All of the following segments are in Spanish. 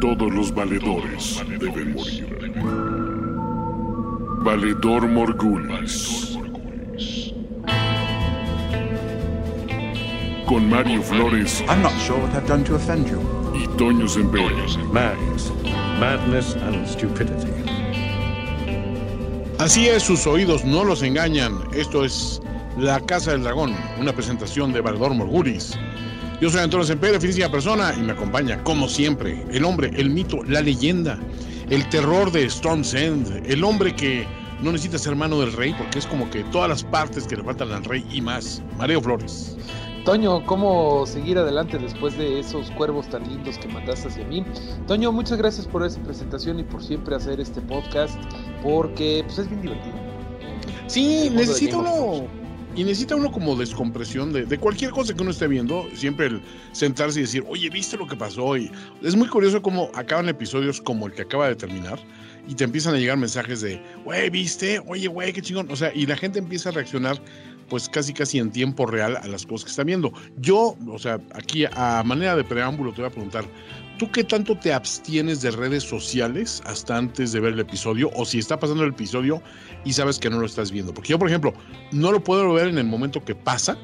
Todos los valedores deben morir. Valedor Morgulis. Con Mario Flores I'm not sure what I've done to offend you. y Toño. Madness. Madness and stupidity. Así es, sus oídos no los engañan. Esto es La Casa del Dragón, una presentación de Valedor Morgulis. Yo soy Antonio Semper, finísima persona, y me acompaña, como siempre, el hombre, el mito, la leyenda, el terror de Storm's End, el hombre que no necesita ser hermano del rey, porque es como que todas las partes que le faltan al rey y más. Mario Flores. Toño, ¿cómo seguir adelante después de esos cuervos tan lindos que mandaste hacia mí? Toño, muchas gracias por esa presentación y por siempre hacer este podcast, porque pues, es bien divertido. Sí, of uno. Y necesita uno como descompresión de, de cualquier cosa que uno esté viendo, siempre el sentarse y decir, oye, ¿viste lo que pasó? Y es muy curioso cómo acaban episodios como el que acaba de terminar y te empiezan a llegar mensajes de, güey, ¿viste? Oye, güey, qué chingón. O sea, y la gente empieza a reaccionar pues casi casi en tiempo real a las cosas que está viendo. Yo, o sea, aquí a manera de preámbulo te voy a preguntar, ¿tú qué tanto te abstienes de redes sociales hasta antes de ver el episodio? O si está pasando el episodio y sabes que no lo estás viendo. Porque yo, por ejemplo, no lo puedo ver en el momento que pasa,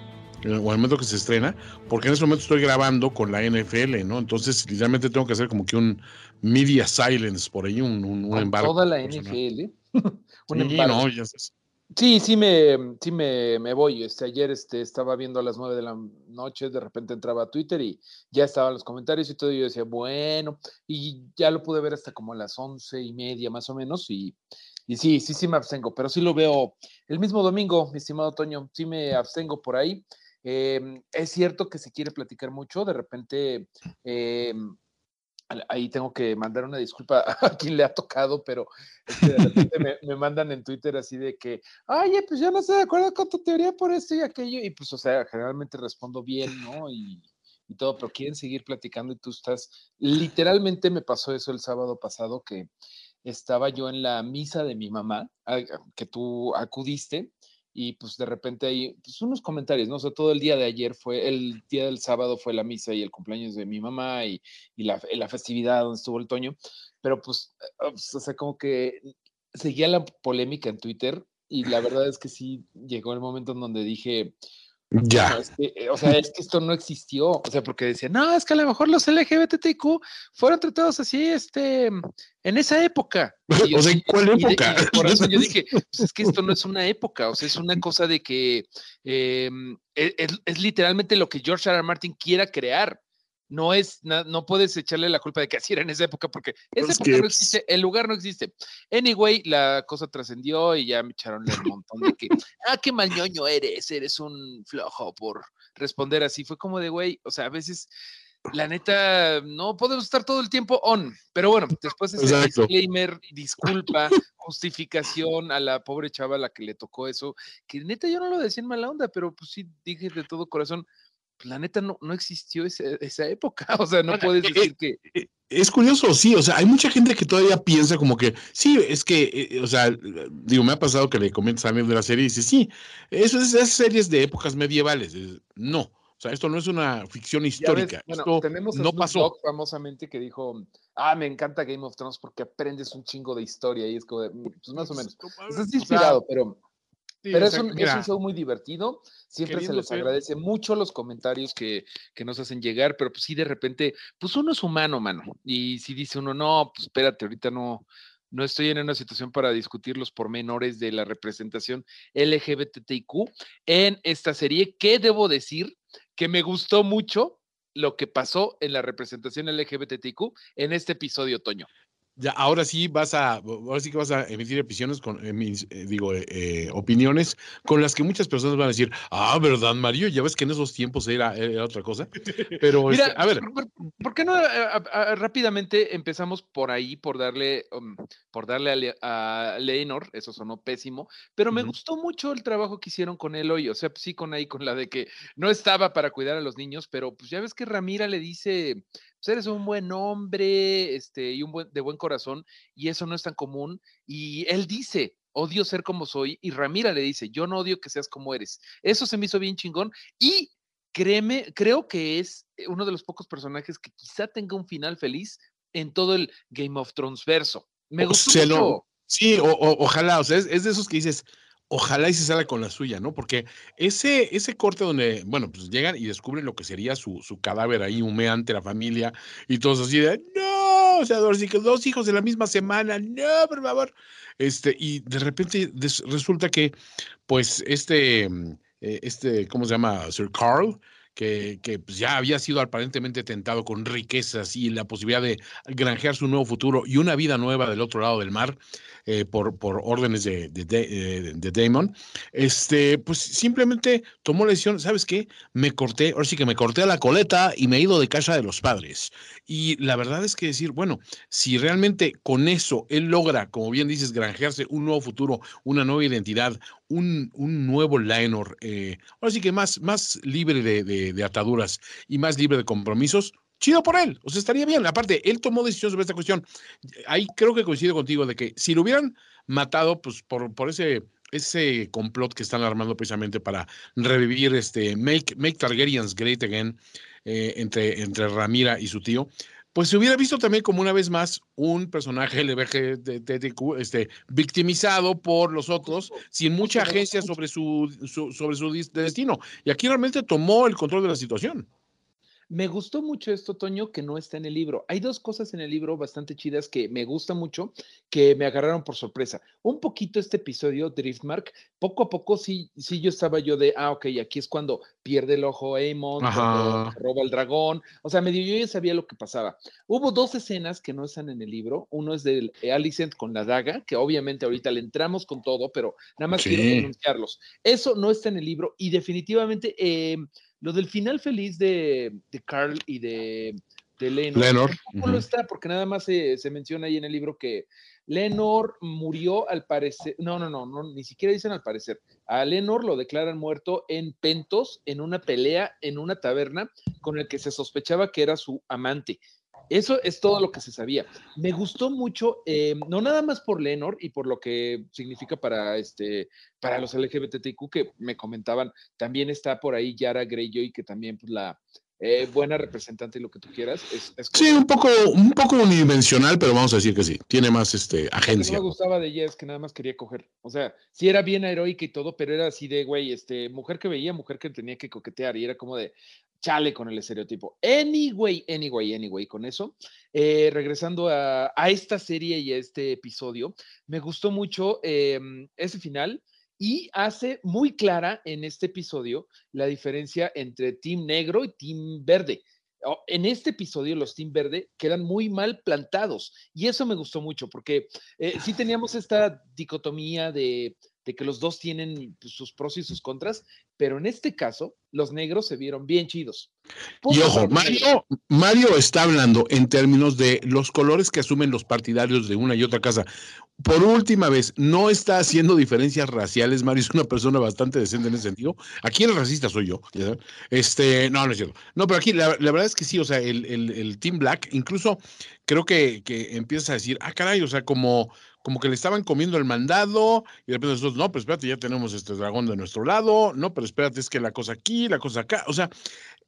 o en el momento que se estrena, porque en ese momento estoy grabando con la NFL, ¿no? Entonces, literalmente tengo que hacer como que un media silence por ahí, un, un, un embargo. toda la personal. NFL. un Sí, embargo. no, ya sabes. Sí, sí me, sí me, me voy. Este, ayer este, estaba viendo a las nueve de la noche, de repente entraba a Twitter y ya estaban los comentarios y todo. Y yo decía, bueno, y ya lo pude ver hasta como las once y media más o menos. Y, y sí, sí, sí me abstengo, pero sí lo veo el mismo domingo, mi estimado Toño. Sí me abstengo por ahí. Eh, es cierto que se quiere platicar mucho, de repente. eh, Ahí tengo que mandar una disculpa a quien le ha tocado, pero este, de repente me, me mandan en Twitter así de que, oye, pues yo no estoy de acuerdo con tu teoría por esto y aquello, y pues, o sea, generalmente respondo bien, ¿no? Y, y todo, pero quieren seguir platicando y tú estás, literalmente me pasó eso el sábado pasado que estaba yo en la misa de mi mamá, que tú acudiste, y pues de repente hay pues, unos comentarios, ¿no? O sea, todo el día de ayer fue, el día del sábado fue la misa y el cumpleaños de mi mamá y, y la, la festividad donde estuvo el Toño, pero pues, eh, o sea, como que seguía la polémica en Twitter y la verdad es que sí llegó el momento en donde dije, Ya. "No, es que, eh, o sea, es que esto no existió, o sea, porque decían, no, es que a lo mejor los LGBTQ fueron tratados así, este, en esa época. Y yo O sea, ¿en cuál y época? y por eso yo dije, pues es que esto no es una época, o sea, es una cosa de que eh, es, es- es literalmente lo que George R. R. Martin quiera crear. No es, na- no puedes echarle la culpa de que así era en esa época, porque esa Es época no existe, el lugar no existe. Anyway, la cosa trascendió y ya me echaron el montón de que, ah, qué mal ñoño eres, eres un flojo por responder así. Fue como de, güey, o sea, a veces, la neta, no podemos estar todo el tiempo on. Pero bueno, después ese Exacto. disclaimer, disculpa, justificación a la pobre chava a la que le tocó eso, que neta yo no lo decía en mala onda, pero pues sí dije de todo corazón, la neta no, no existió ese- esa época, o sea, no puedes eh, decir que... Eh, Es curioso, sí, o sea, hay mucha gente que todavía piensa como que, sí, es que, eh, o sea, digo, me ha pasado que le comentas a alguien de la serie y dice, sí, eso es esas series de épocas medievales. Es- No, o sea, esto no es una ficción Ya ves, histórica, bueno, esto tenemos a no Snoop pasó. Dogg famosamente que dijo, ah, me encanta Game of Thrones porque aprendes un chingo de historia y es como de, "Mm, pues más o menos. No, Estás inspirado, pero, sí, pero o es, un, es un show muy divertido. Siempre se les agradece mucho los comentarios que, que nos hacen llegar, pero pues sí, de repente, pues uno es humano, mano. Y si dice uno, no, pues espérate, ahorita no, no estoy en una situación para discutir los pormenores de la representación LGBTIQ en esta serie, que debo decir que me gustó mucho lo que pasó en la representación LGBTIQ en este episodio, Toño. Ya, ahora sí vas a, ahora sí que vas a emitir opiniones con, eh, mis, eh, digo, eh, opiniones con las que muchas personas van a decir, ah, ¿verdad, Mario? Ya ves que en esos tiempos era, era otra cosa. Pero, Mira, este, a ver, ¿por, qué no a- a- rápidamente empezamos por ahí, por darle, um, por darle a, Le- a Leonor, eso sonó pésimo, pero me gustó mucho el trabajo que hicieron con él hoy, o sea, sí, con ahí, con la de que no estaba para cuidar a los niños, pero pues ya ves que Ramira le dice, pues eres un buen hombre, este, y un buen, de buen corazón, y eso no es tan común, y él dice, odio ser como soy, y Ramira le dice, yo no odio que seas como eres, eso se me hizo bien chingón, y créeme, creo que es uno de los pocos personajes que quizá tenga un final feliz en todo el Game of Thrones verso. Me gustó Se mucho. lo- Sí, o- o- ojalá, o sea, es, es de esos que dices, ojalá y se salga con la suya, ¿no? Porque ese, ese corte donde, bueno, pues llegan y descubren lo que sería su, su cadáver ahí humeante, la familia, y todos así de, no, o sea, dos hijos de la misma semana, no, por favor. Este, y de repente resulta que, pues, este, mm, eh, este, ¿cómo se llama? Sir Carl, que, pues, ya había sido aparentemente tentado con riquezas y la posibilidad de granjear su nuevo futuro y una vida nueva del otro lado del mar eh, por, órdenes de, de, de- eh, de Damon, este, pues simplemente tomó la decisión, ¿sabes qué? Me corté, ahora sí que me corté a la coleta y me he ido de casa de los padres. Y la verdad es que decir, bueno, si realmente con eso él logra, como bien dices, granjearse un nuevo futuro, una nueva identidad, un, un nuevo Laenor, eh, ahora sí que más, más libre de, de- de ataduras y más libre de compromisos, chido por él, o sea, estaría bien. Aparte, él tomó decisión sobre esta cuestión. Ahí creo que coincido contigo de que si lo hubieran matado, pues por, por ese, ese complot que están armando precisamente para revivir este Make, make Targaryens Great Again eh, entre, entre Ramira y su tío, pues se hubiera visto también como una vez más un personaje LGBTQ este, victimizado por los otros sin mucha agencia sobre su, su- sobre su destino. Y aquí realmente tomó el control de la situación. Me gustó mucho esto, Toño, que no está en el libro. Hay dos cosas en el libro bastante chidas que me gusta mucho, que me agarraron por sorpresa. Un poquito este episodio, Driftmark, poco a poco sí, sí yo estaba yo de, ah, ok, aquí es cuando pierde el ojo Ajá. roba el dragón. O sea, medio yo ya sabía lo que pasaba. Hubo dos escenas que no están en el libro. Uno es del Alicent con la daga, que obviamente ahorita le entramos con todo, pero nada más quiero Sí. denunciarlos. Eso no está en el libro y definitivamente eh, lo del final feliz de, de Carl y de, de Lenor, Lenor, tampoco lo está, porque nada más se, se menciona ahí en el libro que Lenor murió al parecer, no, no, no, no, ni siquiera dicen al parecer. A Lenor lo declaran muerto en Pentos, en una pelea en una taberna con el que se sospechaba que era su amante. Eso es todo lo que se sabía. Me gustó mucho, eh, no nada más por Lenor y por lo que significa para, este, para los LGBTQ que me comentaban, también está por ahí Yara Greyjoy, que también pues la eh, buena representante y lo que tú quieras. Es, es Sí, un poco, un poco unidimensional, pero vamos a decir que sí. Tiene más este, Lo que no agencia. me gustaba de ella es que nada más quería coger. O sea, sí era bien heroica y todo, pero era así de, güey, este, mujer que veía, mujer que tenía que coquetear y era como de, chale con el estereotipo. Anyway, anyway, anyway, con eso, eh, regresando a, a esta serie y a este episodio, me gustó mucho eh, ese final y hace muy clara en este episodio la diferencia entre Team Negro y Team Verde. En este episodio los Team Verde quedan muy mal plantados y eso me gustó mucho porque eh, sí teníamos esta dicotomía de, de que los dos tienen pues, sus pros y sus contras, pero en este caso los negros se vieron bien chidos. Y ojo. Mario, Mario está hablando en términos de los colores que asumen los partidarios de una y otra casa. Por última vez, no está haciendo diferencias raciales. Mario es una persona bastante decente en ese sentido. Aquí el racista soy yo. ya. Este, no, no es cierto. No, pero aquí la, la verdad es que sí, o sea, el, el- el Team Black, incluso creo que, que empiezas a decir, ah, caray, o sea, como, como que le estaban comiendo el mandado, y de repente nosotros, no, pero espérate, ya tenemos este dragón de nuestro lado, no, pero espérate, es que la cosa aquí, la cosa acá, o sea,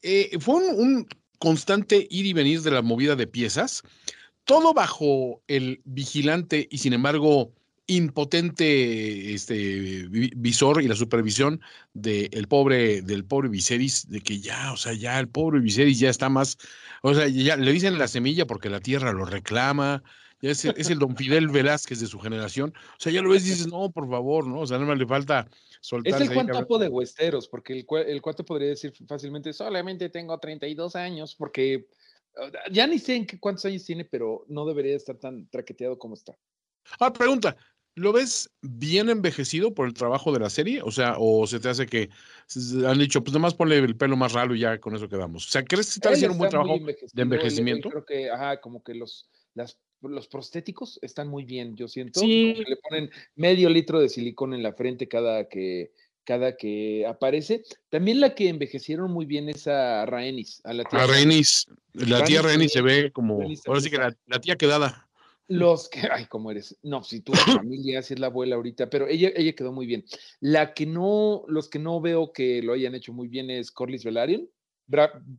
eh, fue un, constante ir y venir de la movida de piezas, todo bajo el vigilante y sin embargo impotente este vi- visor y la supervisión del pobre del pobre Viserys de que ya, o sea, ya el pobre Viserys ya está más, o sea, ya le dicen la semilla porque la tierra lo reclama. Ya es, el- es el don Fidel Velázquez de su generación. O sea, ya lo ves y dices, no, por favor, ¿no? O sea, nada más le falta soltar. Es el Juan Topo de Westeros, porque el, el cuate podría decir fácilmente, solamente tengo 32 años, porque ya ni sé en qué, cuántos años tiene, pero no debería estar tan traqueteado como está. Ah, pregunta. ¿Lo ves bien envejecido por el trabajo de la serie? O sea, o se te hace que han dicho, pues nada más ponle el pelo más raro y ya con eso quedamos. O sea, ¿crees que está haciendo un buen trabajo de envejecimiento? creo que, ajá, como que los, las, los prostéticos están muy bien, yo siento. Sí. como que le ponen medio litro de silicón en la frente cada que, cada que aparece. También la que envejecieron muy bien es a Rhaenys, a la tía A Rhaenys. Rhaenys, la tía Rhaenys Rhaenys se ve como, ahora sí que la, la tía quedada. Los que, ay, ¿cómo eres? No, si tuvo familia, si es la abuela ahorita, pero ella, ella quedó muy bien. La que no, los que no veo que lo hayan hecho muy bien es Corlys Velaryon.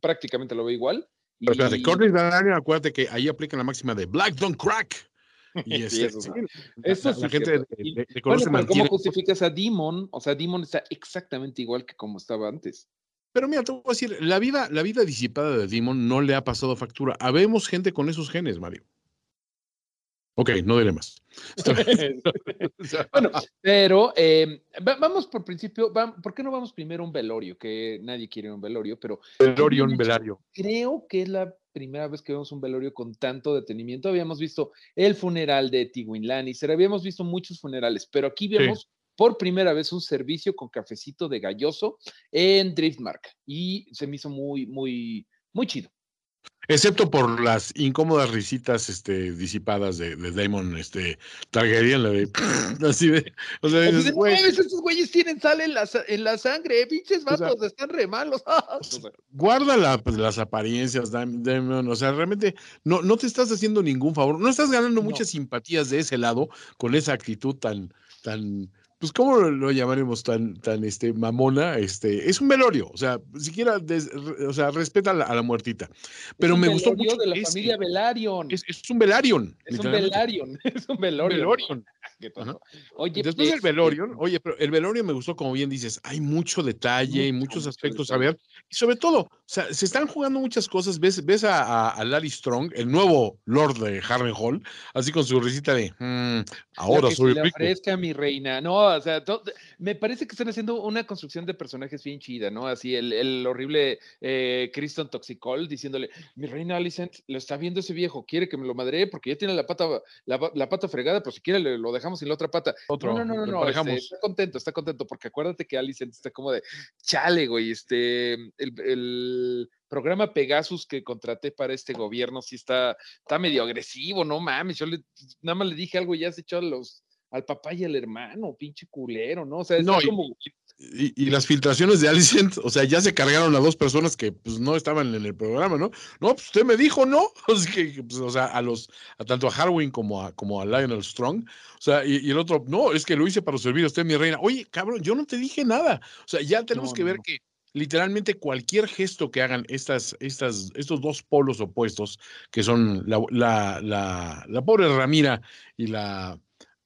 prácticamente lo veo igual. Pero espérate, Corlys Velaryon, acuérdate que ahí aplican la máxima de Black Don't Crack. Y Sí, este, eso sí. Eso la, sí la es gente de, de- de Bueno, pero. ¿cómo justificas a Demon? O sea, Demon está exactamente igual que como estaba antes. Pero mira, te voy a decir, la vida, la vida disipada de Demon no le ha pasado factura. Habemos gente con esos genes, Mario. Ok, no sea, Bueno, pero eh, va- vamos por principio, va- ¿por qué no vamos primero a un velorio? Que nadie quiere un velorio, pero Velaryon, Velario. creo que es la primera vez que vemos un velorio con tanto detenimiento. Habíamos visto el funeral de Tywin Lannister, habíamos visto muchos funerales, pero aquí vemos por primera vez un servicio con cafecito de galloso en Driftmark y se me hizo muy, muy, muy chido. Excepto por las incómodas risitas este, disipadas de, de Damon este, Targaryen, la de así de. O sea, Así dices, de, "No güey, mames, estos güeyes tienen sal en la, en la sangre, eh, pinches O sea, vatos, están re malos. O sea, guarda la- pues, las apariencias, Dam- Damon. O sea, realmente no, no te estás haciendo ningún favor. No estás ganando No. muchas simpatías de ese lado con esa actitud tan, tan. Pues, ¿cómo lo, llamaremos tan, tan este, mamona? Este, es un velorio, o sea, siquiera, des- o sea, respeta a la, a la muertita. Pero me gustó mucho de la familia Velaryon. Es, es un velarion. Es un. Velaryon, es un Velorio. Velorion. Oye, Después del este, Velorion, oye, pero el Velorion me gustó, como bien dices, hay mucho detalle y Mucho, muchos mucho aspectos a ver. Y sobre todo, o sea, se están jugando muchas cosas. Ves, ves a, a, a Larry Strong, el nuevo Lord de Harrenhal, así con su risita de, "Mm, la ahora soy le rico. mi reina. No, o sea, me parece que están haciendo una construcción de personajes bien chida, ¿no? Así el, el horrible eh, Toxicol diciéndole, mi reina Alicent, lo está viendo ese viejo, quiere que me lo madre porque ya tiene la pata, la, la pata fregada, pero si quiere le- lo dejamos sin la otra pata. Otro, no, no, no, no, no, este, está contento, está contento, porque acuérdate que Alicent está como de, chale, güey, este, el, el programa Pegasus que contraté para este gobierno sí está, está medio agresivo, no mames, yo le, nada más le dije algo y ya se echó a los, al papá y al hermano, pinche culero, ¿no? O sea, No, y- como, Y, y las filtraciones de Alicent, o sea, ya se cargaron a dos personas que pues, no estaban en el programa, ¿no? No, pues usted me dijo, ¿no? O sea, que, pues, o sea, a los, a tanto a Harwin como a, como a Lionel Strong, o sea, y, y el otro, no, es que lo hice para servir a usted, mi reina. Oye, cabrón, yo no te dije nada. O sea, ya tenemos No, que no, ver que literalmente cualquier gesto que hagan estas, estas, estos dos polos opuestos, que son la, la, la, la pobre Ramira y la,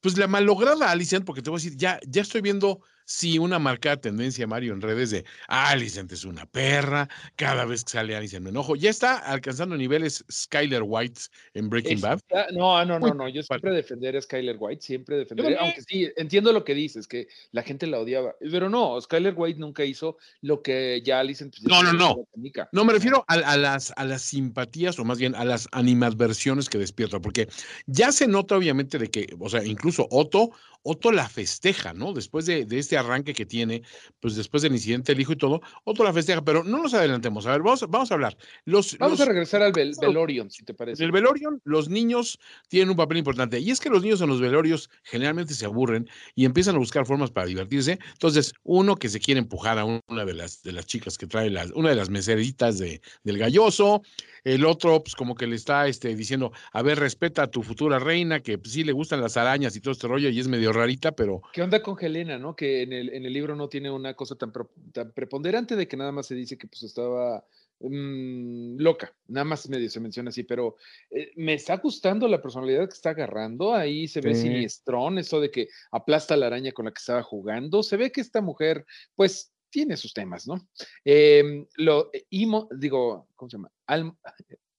pues la malograda Alicent, porque te voy a decir, ya, ya estoy viendo sí una marcada tendencia, Mario, en redes de "Ah, Alicent es una perra, cada vez que sale Alicent me enojo. Ya está alcanzando niveles Skyler White en Breaking Bad. no, no, no, no, yo siempre defenderé a Skyler White, siempre defenderé, aunque sí, entiendo lo que dices, que la gente la odiaba, pero no, Skyler White nunca hizo lo que ya Alicent. pues, No, no, no. No, me refiero a, a las, a las simpatías o más bien a las animadversiones que despierta, porque ya se nota obviamente de que, o sea, incluso Otto, Otto la festeja, ¿no? Después de, de este arranque que tiene, pues después del incidente del hijo y todo, Otto la festeja, pero no nos adelantemos. A ver, vamos, vamos a hablar. Los, Vamos los- a regresar al Vel- Velorion, si te parece. el velorion, los niños tienen un papel importante. Y es que los niños en los velorios generalmente se aburren y empiezan a buscar formas para divertirse. Entonces, uno que se quiere empujar a una de las, de las chicas que trae las, una de las meseritas de, del galloso. El otro, pues como que le está este, diciendo, a ver, respeta a tu futura reina, que pues, sí le gustan las arañas y todo este rollo y es medio rarita, pero ¿Qué onda con Helena, no? Que en el, en el libro no tiene una cosa tan, pro- tan preponderante de que nada más se dice que pues estaba mm, loca, nada más medio se menciona así, pero eh, me está gustando la personalidad que está agarrando, ahí se ve Sí. siniestrón, eso de que aplasta la araña con la que estaba jugando, se ve que esta mujer pues tiene sus temas, ¿no? Em, lo, eh, Imo- digo, ¿cómo se llama? Al-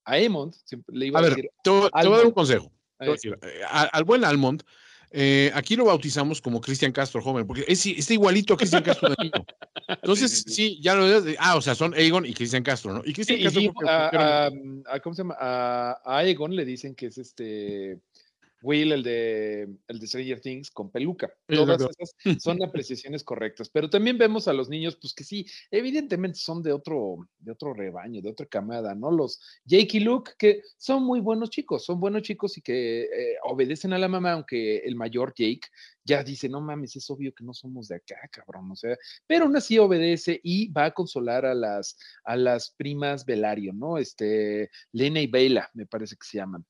a Emond, siempre le iba a a, ver, decir, te, voy- te voy a dar un consejo. Te voy a eh, al buen Almond, eh, aquí lo bautizamos como Cristian Castro joven, porque es, está igualito a Cristian Castro de niño. Entonces, Sí, ya lo ah, o sea, son Aegon y Cristian Castro, ¿no? Y Cristian y Castro que a, a- a- ¿cómo se llama? A, a Aegon le dicen que es este Will, el de, el de Stranger Things, con peluca. Todas esas son apreciaciones correctas. Pero también vemos a los niños, pues que sí, evidentemente son de otro, de otro rebaño, de otra camada, ¿no? Los Jake y Luke, que son muy buenos chicos, son buenos chicos y que eh, obedecen a la mamá, aunque el mayor Jake ya dice, no mames, es obvio que no somos de acá, cabrón, o sea, pero aún así obedece y va a consolar a las, a las primas Velario, ¿no? Este, Lena y Bela, me parece que se llaman.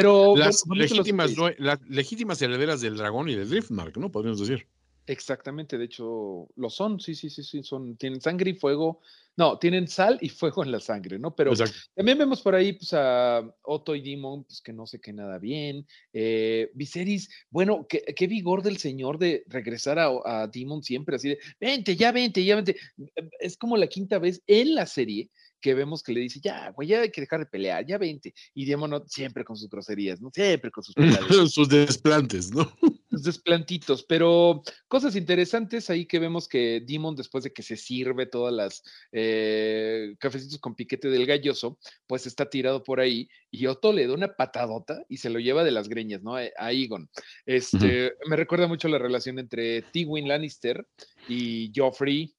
Pero las bueno, los legítimas, las legítimas herederas del dragón y del Driftmark, ¿no? Podríamos decir. Exactamente, de hecho lo son, sí, sí, sí, sí, son, tienen sangre y fuego, no, tienen sal y fuego en la sangre, ¿no? Pero Exacto. también vemos por ahí pues, a Otto y Demon, pues que no sé qué nada bien. Eh, Viserys, bueno, qué, qué vigor del señor de regresar a, a Demon siempre así de, vente, ya vente, ya vente. Es como la quinta vez en la serie que vemos que le dice, ya, güey, ya hay que dejar de pelear, ya vente. Y no, siempre con sus groserías, ¿no? Siempre con sus Sus desplantes, ¿no? sus desplantitos, pero cosas interesantes ahí que vemos que Demon, después de que se sirve todas las eh, cafecitos con piquete del galloso, pues está tirado por ahí y Otto le da una patadota y se lo lleva de las greñas, ¿no? Eh, A Egon. Este, Me recuerda mucho la relación entre Tywin Lannister y Joffrey,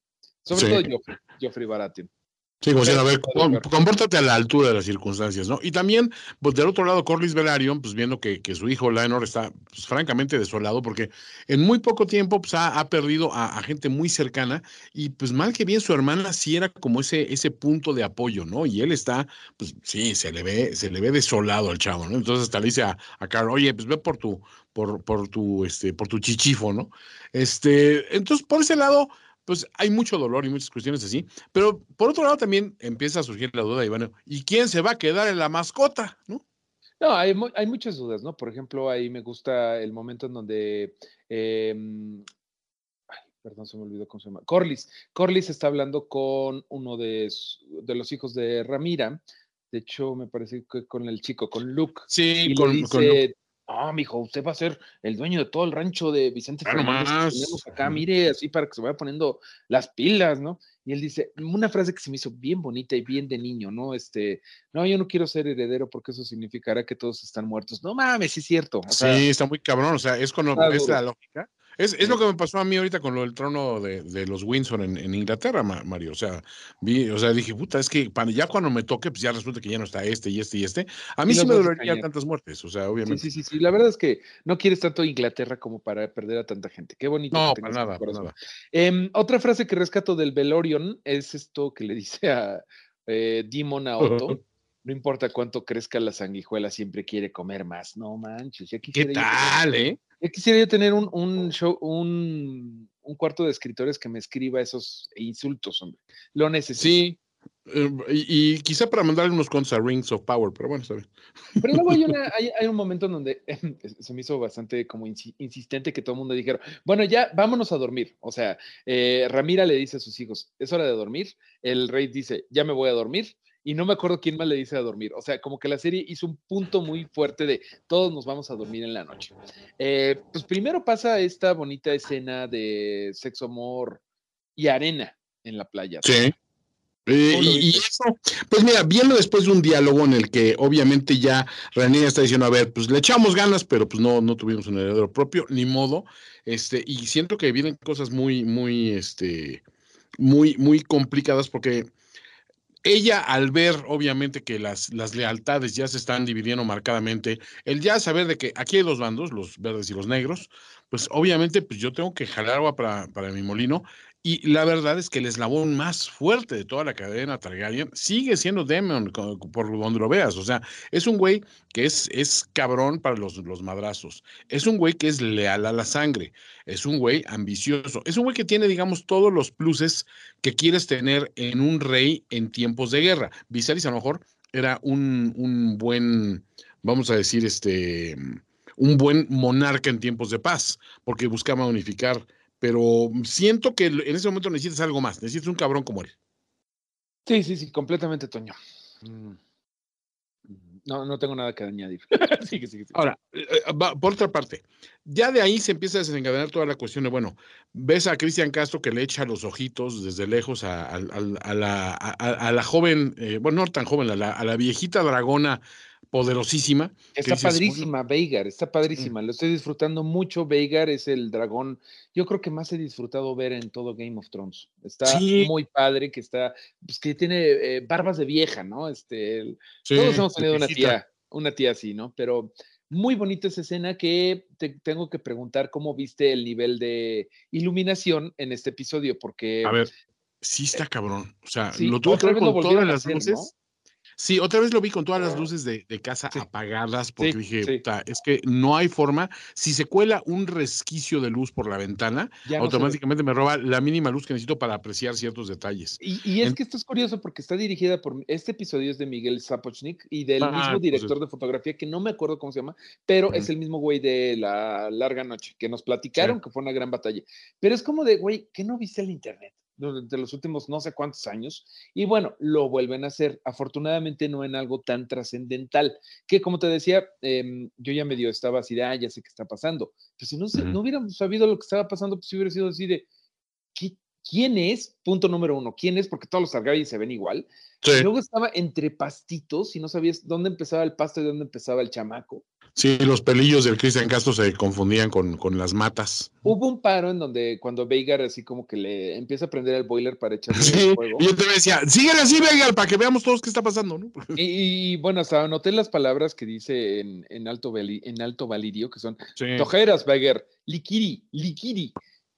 sobre Sí. todo Joffrey, Joffrey Baratheon. Sí, como diciendo, a ver, compórtate a la altura de las circunstancias, ¿no? Y también, pues del otro lado, Corlys Velaryon, pues viendo que, que su hijo Laenor está, pues, francamente desolado, porque en muy poco tiempo, pues ha, ha perdido a, a gente muy cercana, y pues mal que bien su hermana sí era como ese, ese punto de apoyo, ¿no? Y él está, pues sí, se le ve, se le ve desolado al chavo, ¿no? Entonces hasta le dice a, a Carl, oye, pues ve por tu, por, por tu, este, por tu chichifo, ¿no? Este, entonces, por ese lado, pues hay mucho dolor y muchas cuestiones así. Pero por otro lado también empieza a surgir la duda, y bueno, ¿y quién se va a quedar en la mascota? ¿No? No, hay, hay muchas dudas, ¿no? Por ejemplo, ahí me gusta el momento en donde. ay, perdón, se me olvidó cómo se llama. Corlys. Corlys está hablando con uno de, de los hijos de Ramira. De hecho, me parece que con el chico, con Luke. Sí, Y con, le con- dice, no, mijo, usted va a ser el dueño de todo el rancho de Vicente Claro Fernández que más. tenemos acá, mire, así para que se vaya poniendo las pilas, ¿no? Y él dice, una frase que se me hizo bien bonita y bien de niño, ¿no? Este, no, yo no quiero ser heredero porque eso significará que todos están muertos. No mames, sí es cierto. O sea, sí, está muy cabrón, o sea, es con lo- es la lógica. Es, es Sí. lo que me pasó a mí ahorita con lo del trono de, de los Windsor en, en Inglaterra, Ma- Mario. O sea, vi, o sea, dije, puta, es que para- ya cuando me toque, pues ya resulta que ya no está este y este y este. A mí sí me dolería tantas muertes, o sea, sí, obviamente. sí, sí, sí. La verdad es que no quieres tanto Inglaterra como para perder a tanta gente. Qué bonito. No, para tengas nada, para nada. Em, otra frase que rescato del Velorion es esto que le dice a eh, Demon a Otto. No importa cuánto crezca la sanguijuela, siempre quiere comer más. No manches, ya ¿Qué quisiera, yo, tal, eh? ya quisiera yo tener un, un show, un, un cuarto de escritores que me escriba esos insultos, hombre. Lo necesito. Sí. eh, y, y quizá para mandarle unos cuantos a Rings of Power, pero bueno, está bien. Pero luego hay, una- hay, hay un momento en donde se me hizo bastante como insi- insistente que todo el mundo dijera, bueno, ya vámonos a dormir. O sea, eh, Ramira le dice a sus hijos, es hora de dormir. El rey dice, ya me voy a dormir. Y no me acuerdo quién más le dice a dormir. O sea, como que la serie hizo un punto muy fuerte de todos nos vamos a dormir en la noche. Eh, pues primero pasa esta bonita escena de sexo, amor y arena en la playa. Sí. Eh, ¿Cómo lo y, eso, pues mira, viendo después de un diálogo en el que obviamente ya Rhaenyra está diciendo, a ver, pues le echamos ganas, pero pues no, no tuvimos un heredero propio, ni modo, este, y siento que vienen cosas muy, muy, este, muy, muy complicadas porque ella al ver obviamente que las, las lealtades ya se están dividiendo marcadamente, el ya saber de que aquí hay dos bandos, los verdes y los negros, pues obviamente pues yo tengo que jalar agua para, para mi molino y la verdad es que el eslabón más fuerte de toda la cadena Targaryen sigue siendo Demon, por donde lo veas. O sea, es un güey que es, es cabrón para los, los madrazos. Es un güey que es leal a la sangre. Es un güey ambicioso. Es un güey que tiene, digamos, todos los pluses que quieres tener en un rey en tiempos de guerra. Viserys a lo mejor era un, un buen, vamos a decir, este, un buen monarca en tiempos de paz, porque buscaba unificar pero siento que en ese momento necesitas algo más, necesitas un cabrón como él. Sí, sí, sí, completamente, Toño. Mm. No, no tengo nada que añadir. sigue, sigue, sigue. Ahora, eh, va, por otra parte, ya de ahí se empieza a desencadenar toda la cuestión de, bueno, ves a Cristian Castro que le echa los ojitos desde lejos a, a, a, a la, joven, eh, bueno, no tan joven, a la, a la viejita dragona poderosísima. Está dices, padrísima, bueno, Veigar, está padrísima. Mm. Lo estoy disfrutando mucho. Veigar es el dragón, yo creo que más he disfrutado ver en todo Game of Thrones. Está sí. muy padre, que está, pues que tiene eh, barbas de vieja, ¿no? Este, el, sí, todos hemos tenido una tía, una tía así, ¿no? Pero muy bonita esa escena que te tengo que preguntar cómo viste el nivel de iluminación en este episodio, porque. A ver, sí está cabrón. O sea, sí, lo tuve que ver con todas las luces. ¿no? Sí, otra vez lo vi con todas las luces de, de casa Sí. apagadas porque Sí, dije, sí. "Puta, es que no hay forma. Si se cuela un resquicio de luz por la ventana, Ya no automáticamente me roba la mínima luz que necesito para apreciar ciertos detalles. Y, y es En- que esto es curioso porque está dirigida por. Este episodio es de Miguel Sapochnik y del Ah, mismo entonces- director de fotografía que no me acuerdo cómo se llama, pero es el mismo güey de La Larga Noche que nos platicaron que fue una gran batalla. Pero es como de, güey, ¿qué no viste el internet? Durante los últimos no sé cuántos años. Y bueno, lo vuelven a hacer, afortunadamente no en algo tan trascendental, que como te decía, em, yo ya medio estaba así de, ah, ya sé qué está pasando. Pero si no, se- no hubiéramos sabido lo que estaba pasando, pues hubiera sido así de, ¿qué- ¿quién es? Punto número uno, ¿quién es? Porque todos los Targaryen se ven igual. Sí, Y luego estaba entre pastitos y no sabías dónde empezaba el pasto y dónde empezaba el chamaco. Sí, los pelillos del Cristian Castro se confundían con, con las matas. Hubo un paro en donde cuando Veigar así como que le empieza a prender el boiler para echarle Sí, el fuego. y yo te decía, síguele así, Vegas, para que veamos todos qué está pasando, ¿no? Y, y, bueno, hasta anoté las palabras que dice en, en alto, vali- en alto valirio, que son Sí. tojeras, Veigar, liquiri, liquiri.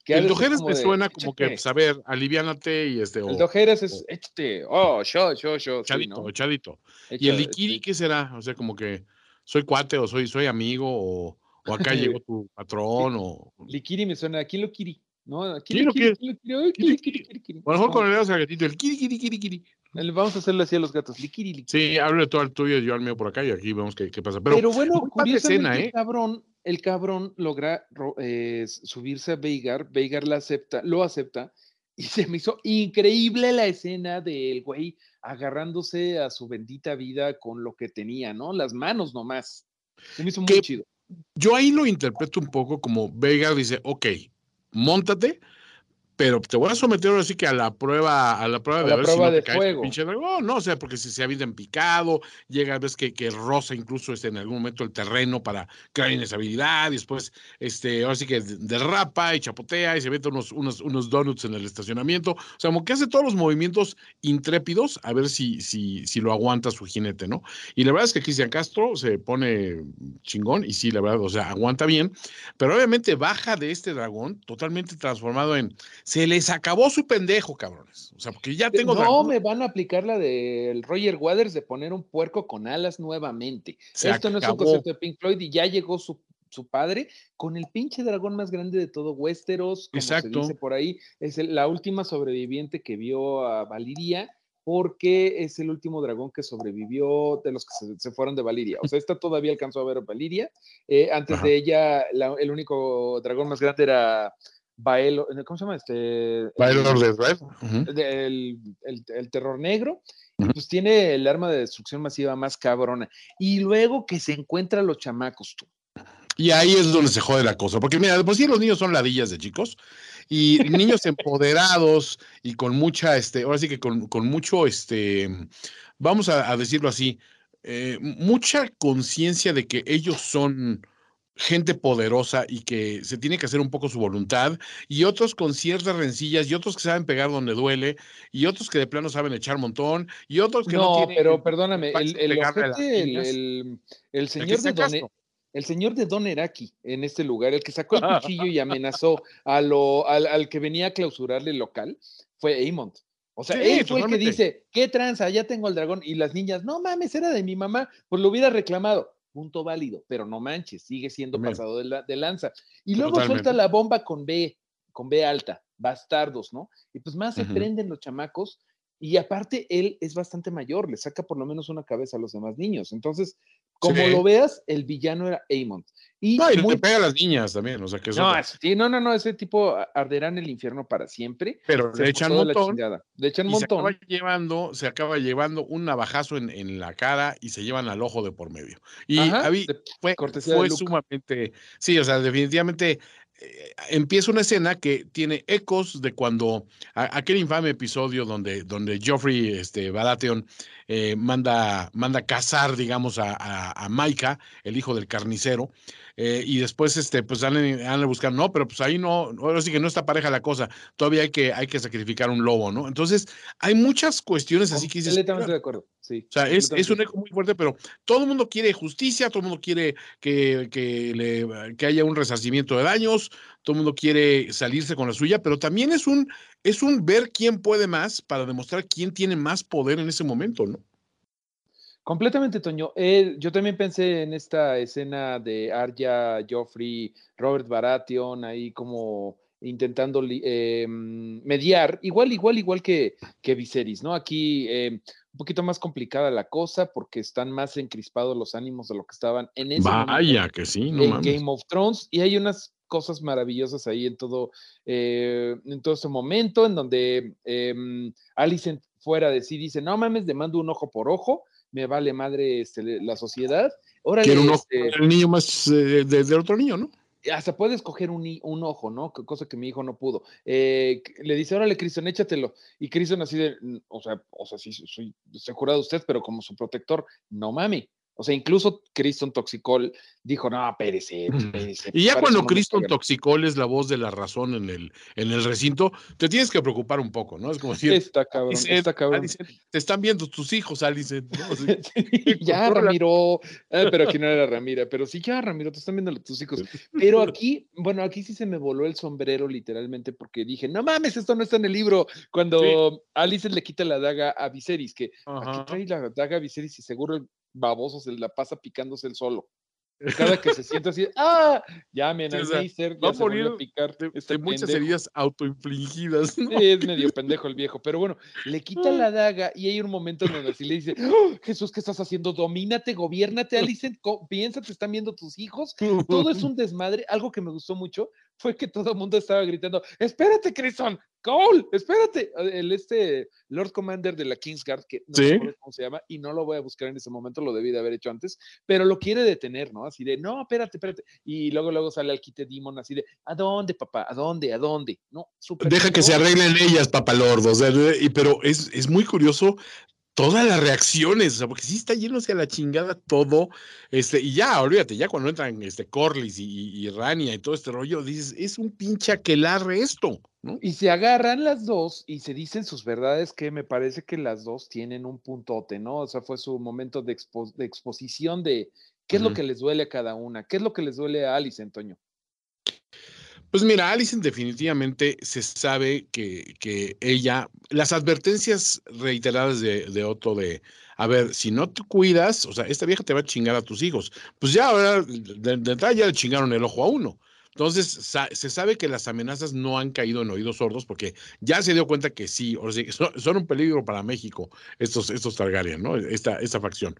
que El como me de, suena como que, "Échate". pues, a ver, aliviánate y este, El Dojeras es, échate, oh, yo, yo, yo, sí, chadito, ¿no? chadito. Y el liquiri, ¿qué será? O sea, como que soy cuate o soy, soy amigo o, o acá llegó tu patrón o... Liquiri me suena, aquí lo kiri, ¿no? Aquí ¿Quién lo lo kiri, kiri, ay, ¿Quién lo kiri, a lo mejor con el dedo al gatito, el kiri, kiri, kiri, kiri. le Vamos a hacerle así a los gatos, liquiri, liquiri. Sí, hablo de todo el tuyo yo al mío por acá y aquí vemos qué, qué pasa. Pero, Pero, bueno, curiosamente escena, el ¿eh? cabrón, el cabrón logra eh, subirse a Veigar, Veigar la acepta, lo acepta, y se me hizo increíble la escena del güey agarrándose a su bendita vida con lo que tenía, ¿no? Las manos nomás. Se me hizo muy chido. yo ahí lo interpreto un poco como Vega dice, ok, montate, pero te voy a someter ahora sí que a la prueba, a la prueba A de la a ver si prueba te de caes el fuego. pinche dragón, no, o sea, porque si se habita en picado, llega, ves que, que roza incluso este, en algún momento el terreno para crear inestabilidad, y después, este, ahora sí que derrapa y chapotea y se mete unos, unos, unos donuts en el estacionamiento, o sea, como que hace todos los movimientos intrépidos a ver si, si, si lo aguanta su jinete, ¿no? Y la verdad es que Cristian Castro se pone chingón y sí, la verdad, o sea, aguanta bien, pero obviamente baja de este dragón totalmente transformado en se les acabó su pendejo, cabrones. O sea, porque ya tengo no dragón. me van a aplicar la del Roger Waters de poner un puerco con alas nuevamente. Se Esto no es un concepto de Pink Floyd y ya llegó su, su padre con el pinche dragón más grande de todo Westeros, como se Exacto. dice por ahí. Es el- la última sobreviviente que vio a Valiria porque es el último dragón que sobrevivió de los que se, se fueron de Valiria. O sea, esta todavía alcanzó a ver a Valiria. Eh, antes Ajá. de ella, la- el único dragón más grande era Baelo, ¿cómo se llama? Este, Baelor el- de Red. Ujú. del el, el terror negro, y pues tiene el arma de destrucción masiva más cabrona. Y luego que se encuentra los chamacos, tú. Y ahí es donde se jode la cosa. Porque mira, por sí los niños son ladillas de chicos. Y niños empoderados y con mucha, este, ahora sí que con, con mucho, este, vamos a, a decirlo así, eh, mucha conciencia de que ellos son gente poderosa y que se tiene que hacer un poco su voluntad, y otros con ciertas rencillas, y otros que saben pegar donde duele, y otros que de plano saben echar montón, y otros que no, No, tienen pero perdóname, el, el, ojete, el, niñas. el- el señor de Don, Castro. el señor de Don Eraki en este lugar, el que sacó el cuchillo y amenazó a lo, al, al que venía a clausurarle el local, fue Aemond. O sea, Sí, él fue el que dice, ¿qué tranza? Ya tengo el dragón. Y las niñas, no mames, era de mi mamá, pues lo hubiera reclamado. Punto válido, pero no manches, sigue siendo pasado de, la- de lanza. Y luego Totalmente. suelta la bomba con B, con B alta, bastardos, ¿no? Y pues más se prenden los chamacos. Y aparte, él es bastante mayor, le saca por lo menos una cabeza a los demás niños. Entonces, como Sí. lo veas, el villano era Aemond. Y No, y muy- le pega a las niñas también, o sea que es no, sí, no, no, no, ese tipo arderá en el infierno para siempre. pero Se le echan la montón. Le echan se montón. acaba llevando, se acaba llevando un navajazo en, en la cara y se llevan al ojo de por medio. Y Ajá, de- fue, fue sumamente, sí, o sea, definitivamente eh, empieza una escena que tiene ecos de cuando a- aquel infame episodio donde, donde Joffrey este, Baratheon eh, manda, manda cazar, digamos, a, a, a Maika, el hijo del carnicero, eh, y después este, pues van a, buscar, no, pero pues ahí no, ahora sí que no está pareja la cosa, todavía hay que, hay que sacrificar un lobo, ¿no? Entonces, hay muchas cuestiones así que dices, Completamente de acuerdo. Sí. o sea, es, es un eco muy fuerte, pero todo el mundo quiere justicia, todo el mundo quiere que, que, le- que haya un resarcimiento de daños, todo el mundo quiere salirse con la suya, pero también es un, es un ver quién puede más para demostrar quién tiene más poder en ese momento, ¿no? Completamente, Toño. Eh, yo también pensé en esta escena de Arya, Joffrey, Robert Baratheon, ahí como intentando eh, mediar, igual, igual, igual que, que Viserys, ¿no? Aquí eh, un poquito más complicada la cosa porque están más encrispados los ánimos de lo que estaban en ese Vaya que sí, no en mames. Game of Thrones y hay unas cosas maravillosas ahí en todo, eh, en todo ese momento en donde eh, Alicent fuera de sí dice, no mames, le mando un ojo por ojo, me vale madre este, la sociedad. Órale, Quiero un ojo este, el niño más eh, de- del otro niño, ¿no? Hasta puede escoger un, un ojo, ¿no? Cosa que mi hijo no pudo. Eh, le dice, órale, Cristian, échatelo. Y Cristian así de, "Mm, o sea, o sea, sí, soy, estoy jurado usted, pero como su protector, no mami. O sea, incluso Cristian Toxicol dijo, no, espérese. Y ya cuando Criston pegan". Toxicol es la voz de la razón en el, en el recinto, te tienes que preocupar un poco, ¿no? Es como decir, Está cabrón, está cabrón. Te están viendo tus hijos, Sí, ya. Ramiro. Ah, pero aquí no era Ramira, pero sí, ya, Ramiro, te están viendo tus hijos. Pero aquí, bueno, aquí sí se me voló el sombrero literalmente porque dije, no mames, esto no está en el libro. Cuando Alice le quita la daga a Viserys, que Ajá. aquí trae la daga a Viserys y seguro el baboso se la pasa picándose el solo. Cada que se sienta así, ¡ah! Llamen al Meister, va ya a morir a picar. de, este de muchas pendejo". heridas autoinfligidas. ¿no? Sí, es medio pendejo el viejo, pero bueno, le quita la daga y hay un momento en donde así le dice, "Oh, Jesús, ¿qué estás haciendo? Domínate, gobiérnate, Alicent, piensa, te están viendo tus hijos. Todo es un desmadre. Algo que me gustó mucho fue que todo el mundo estaba gritando, espérate, Crison, Cole, espérate. El este Lord Commander de la Kingsguard, que no Sí. acuerdo cómo se llama, y no lo voy a buscar en ese momento, lo debí de haber hecho antes, pero lo quiere detener, ¿no? Así de, no, espérate, espérate. Y luego, luego sale al quite Demon así de, ¿a dónde, papá? ¿A dónde? ¿A dónde? No, súper Deja que se arreglen ellas, papalordo. O sea, y, pero es, es muy curioso todas las reacciones, o sea, porque sí está yendo hacia la chingada todo, este, y ya, olvídate, ya cuando entran este Corlys y, y, y Rania y todo este rollo, dices, es un pinche aquelarre esto, ¿no? Y se agarran las dos y se dicen sus verdades que me parece que las dos tienen un puntote, ¿no? O sea, fue su momento de, expo- de exposición de qué es lo que les duele a cada una, qué es lo que les duele a Alice, Antonio. Pues mira, Alison definitivamente se sabe que, que ella, las advertencias reiteradas de, Otto de, a ver, si no te cuidas, o sea, esta vieja te va a chingar a tus hijos. Pues ya ahora, de, entrada ya le chingaron el ojo a uno. Entonces, se sabe que las amenazas no han caído en oídos sordos porque ya se dio cuenta que sí, o sea, son, un peligro para México estos, estos Targaryen, ¿no? Esta, esta facción.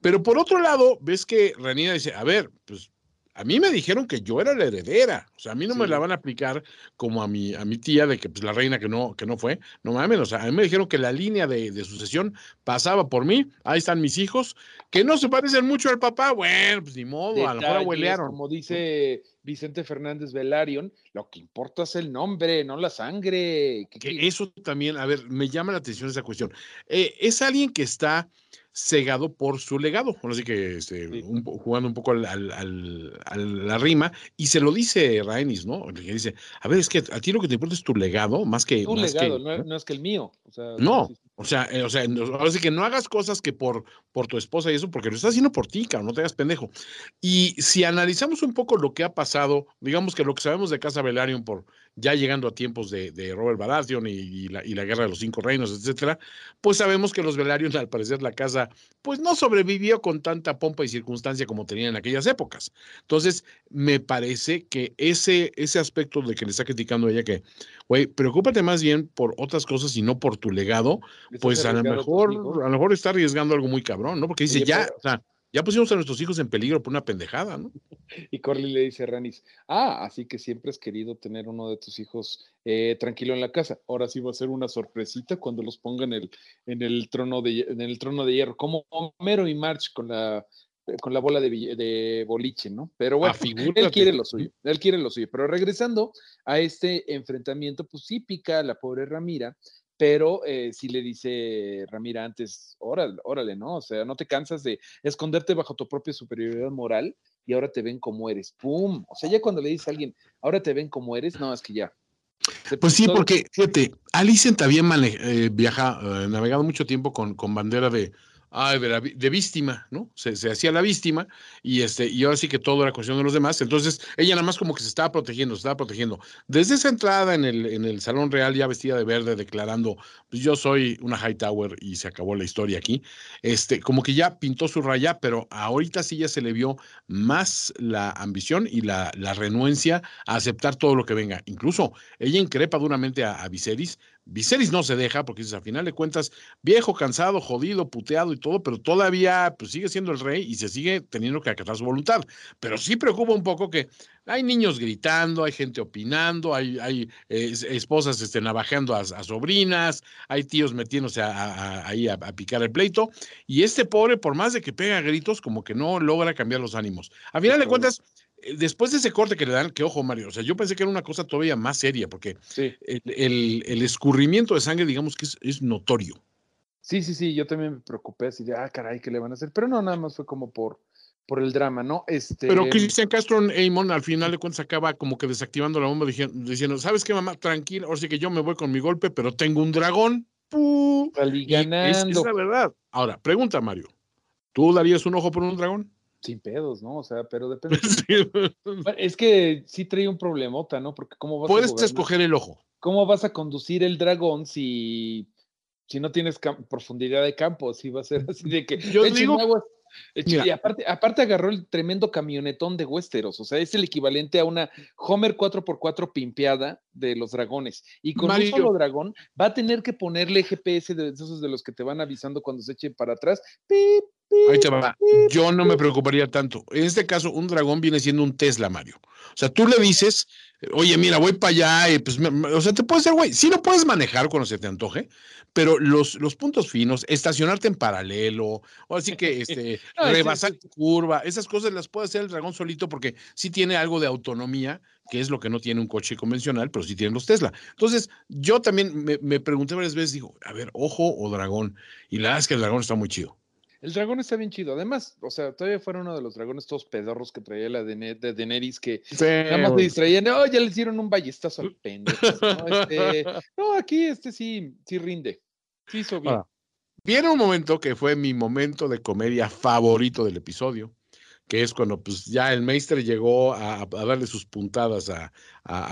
Pero por otro lado, ves que Ranina dice, a ver, pues a mí me dijeron que yo era la heredera, o sea, a mí no me la van a aplicar como a mi, a mi tía de que pues la reina que no, que no fue, no mames, o sea, a mí me dijeron que la línea de, de sucesión pasaba por mí, ahí están mis hijos, que no se parecen mucho al papá, bueno, pues ni modo, a lo mejor abuelearon. Como dice Vicente Fernández Velarion, lo que importa es el nombre, no la sangre. ¿Qué- qué- Que eso también, a ver, me llama la atención esa cuestión. Eh, es alguien que está cegado por su legado, ahora sí que este, Sí. un jugando un poco al, al- al- a la rima, y se lo dice Rainis, ¿no? Que dice, a ver, es que a ti lo que te importa es tu legado, más que... tu más legado, que, no, no es que el mío. O sea, No, sí, sí. O sea, eh, o sea, ahora sí que no hagas cosas que por, por tu esposa y eso, porque lo estás haciendo por ti, cabrón, no te hagas pendejo. Y si analizamos un poco lo que ha pasado, digamos que lo que sabemos de Casa Velaryon por ya llegando a tiempos de, de Robert Baratheon y, y la, y la Guerra de los Cinco Reinos, etcétera, pues sabemos que los Velaryon, al parecer, la casa, pues no sobrevivió con tanta pompa y circunstancia como tenían en aquellas épocas. Entonces, me parece que ese, ese aspecto de que le está criticando ella que, güey, preocúpate más bien por otras cosas y no por tu legado, pues a lo mejor, a lo mejor está arriesgando algo muy cabrón, ¿no? Porque dice, Oye, ya, pero- o sea, ya pusimos a nuestros hijos en peligro por una pendejada, ¿no? Y Corley le dice a Ranis, ah, así que siempre has querido tener uno de tus hijos eh, tranquilo en la casa. Ahora sí va a ser una sorpresita cuando los ponga en el, en el, trono, de, en el trono de hierro, como Homero y March con la, con la bola de, de boliche, ¿no? Pero bueno, Ah, figúrate. él quiere lo suyo, él quiere lo suyo. Pero regresando a este enfrentamiento, pues sí pica a la pobre Ramira, pero eh, sí le dice Ramira antes, órale, órale, ¿no? O sea, no te cansas de esconderte bajo tu propia superioridad moral y ahora te ven como eres. ¡Pum! O sea, ya cuando le dice a alguien, ahora te ven como eres, no, es que ya. Pues sí, porque, fíjate, Alicent había eh, viaja, eh, navegado mucho tiempo con, con bandera de ah, de, víctima, ¿no? Se, se hacía la víctima y, este, y ahora sí que todo era cuestión de los demás. Entonces, ella nada más como que se estaba protegiendo, se estaba protegiendo. Desde esa entrada en el, en el Salón Real, ya vestida de verde, declarando, pues yo soy una Hightower y se acabó la historia aquí, este, como que ya pintó su raya, pero ahorita sí ya se le vio más la ambición y la, la renuencia a aceptar todo lo que venga. Incluso ella increpa duramente a, a Viserys. Viserys no se deja porque dices, al final de cuentas, viejo, cansado, jodido, puteado y todo, pero todavía pues, sigue siendo el rey y se sigue teniendo que acatar su voluntad. Pero sí preocupa un poco que hay niños gritando, hay gente opinando, hay, hay eh, es- esposas este, navajeando a, a sobrinas, hay tíos metiéndose a- a- a- ahí a, a picar el pleito, y este pobre, por más de que pega gritos, como que no logra cambiar los ánimos. A final de cuentas, después de ese corte que le dan, que ojo, Mario, o sea, yo pensé que era una cosa todavía más seria, porque Sí. el, el- el escurrimiento de sangre, digamos que es, es notorio. Sí, sí, sí, yo también me preocupé así de, ah, caray, ¿qué le van a hacer? Pero no, nada más fue como por, por el drama, ¿no? Este, Pero Cristian Castro Amon al final de cuentas acaba como que desactivando la bomba diciendo, ¿sabes qué, mamá? Tranquila, ahora sí que yo me voy con mi golpe, pero tengo un dragón. ¡Pu! salí Y es, ganando. es la verdad. Ahora, pregunta, Mario. ¿Tú darías un ojo por un dragón? Sin pedos, ¿no? O sea, pero depende. Sí. Es que sí trae un problemota, ¿no? Porque cómo vas a Puedes gobernar? escoger el ojo. ¿Cómo vas a conducir el dragón si, si no tienes profundidad de campo? Si va a ser así de que. Yo "Échenme digo- aguas". Eche- Mira. y aparte, aparte agarró el tremendo camionetón de Westeros. O sea, es el equivalente a una Homer 4x4 pimpeada de los dragones. Y con un solo dragón va a tener que ponerle GPS de esos de los que te van avisando cuando se echen para atrás. Pip, Ahí te va. Yo no me preocuparía tanto. En este caso, un dragón viene siendo un Tesla, Mario. O sea, tú le dices, oye, mira, voy para allá, y pues, o sea, te puedes ser, güey, sí lo puedes manejar cuando se te antoje, pero los, los puntos finos, estacionarte en paralelo, o así que este, No, sí, rebasar sí. curva, esas cosas las puede hacer el dragón solito porque sí tiene algo de autonomía, que es lo que no tiene un coche convencional, pero sí tienen los Tesla. Entonces, yo también me, me pregunté varias veces, digo, a ver, ojo o dragón, y la verdad es que el dragón está muy chido. El dragón está bien chido. Además, o sea, todavía fuera uno de los dragones todos pedorros que traía la de, de Daenerys que nada más le distraían. Oh, ya le hicieron un ballestazo al pendejo. No, Este, no, aquí este sí, sí rinde. Sí hizo bien. Ah. Viene un momento que fue mi momento de comedia favorito del episodio, que es cuando pues ya el Meister llegó a, a darle sus puntadas a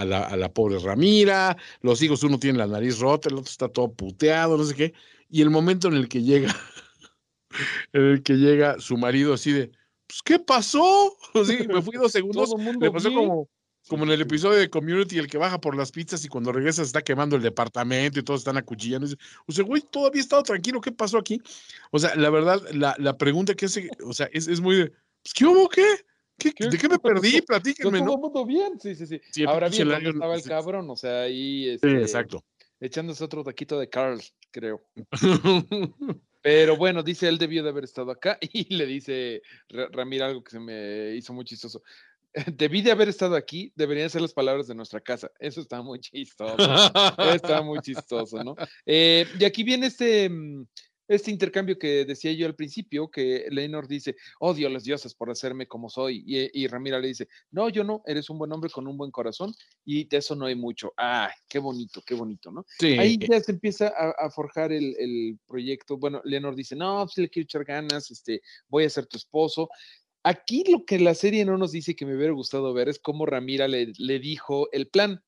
la, a la pobre Ramira, los hijos, uno tiene la nariz rota, el otro está todo puteado, no sé qué, y el momento en el que llega, en el que llega su marido así de, pues, ¿qué pasó? Sí, me fui dos segundos, Todo le pasó como, como en el episodio de Community, el que baja por las pizzas y cuando regresa se está quemando el departamento y todos están acuchillando. O sea, güey, todavía he estado tranquilo, ¿qué pasó aquí? O sea, la verdad, la, la pregunta que hace, o sea, es, es muy de, pues, ¿qué hubo? ¿Qué? ¿Qué-. ¿De qué me perdí? Platíquenme, todo ¿no? el mundo bien, sí, sí, sí. Sí, el Ahora bien, ¿dónde Larion- estaba el sí. cabrón? O sea, ahí Sí, este, exacto. echándose otro taquito de Carl, creo. Pero bueno, dice él debió de haber estado acá y le dice Ra- Ramiro algo que se me hizo muy chistoso. Debí de haber estado aquí, deberían ser las palabras de nuestra casa. Eso está muy chistoso. Está muy chistoso, ¿no? Eh, y aquí viene este, mm, este intercambio que decía yo al principio, que Leonor dice, odio a los dioses por hacerme como soy. Y, y Ramira le dice, no, yo no, eres un buen hombre con un buen corazón y de eso no hay mucho. ¡Ay, qué bonito, qué bonito, ¿no? Sí, Ahí ya se empieza a, a forjar el, el proyecto. Bueno, Leonor dice, no, pues le quiero echar ganas, este, voy a ser tu esposo. Aquí lo que la serie no nos dice que me hubiera gustado ver es cómo Ramira le, le dijo el plan.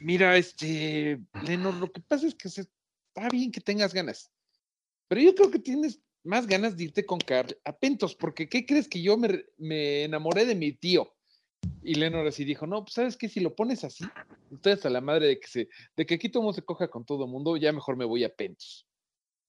Mira, este, Leonor, lo que pasa es que se- está bien que tengas ganas, pero yo creo que tienes más ganas de irte con Carl a Pentos, porque ¿qué crees que yo me, me enamoré de mi tío? Y Leonor así dijo, no, pues sabes que si lo pones así, estoy hasta la madre de que se, de que aquí todo mundo se coja con todo mundo, ya mejor me voy a Pentos.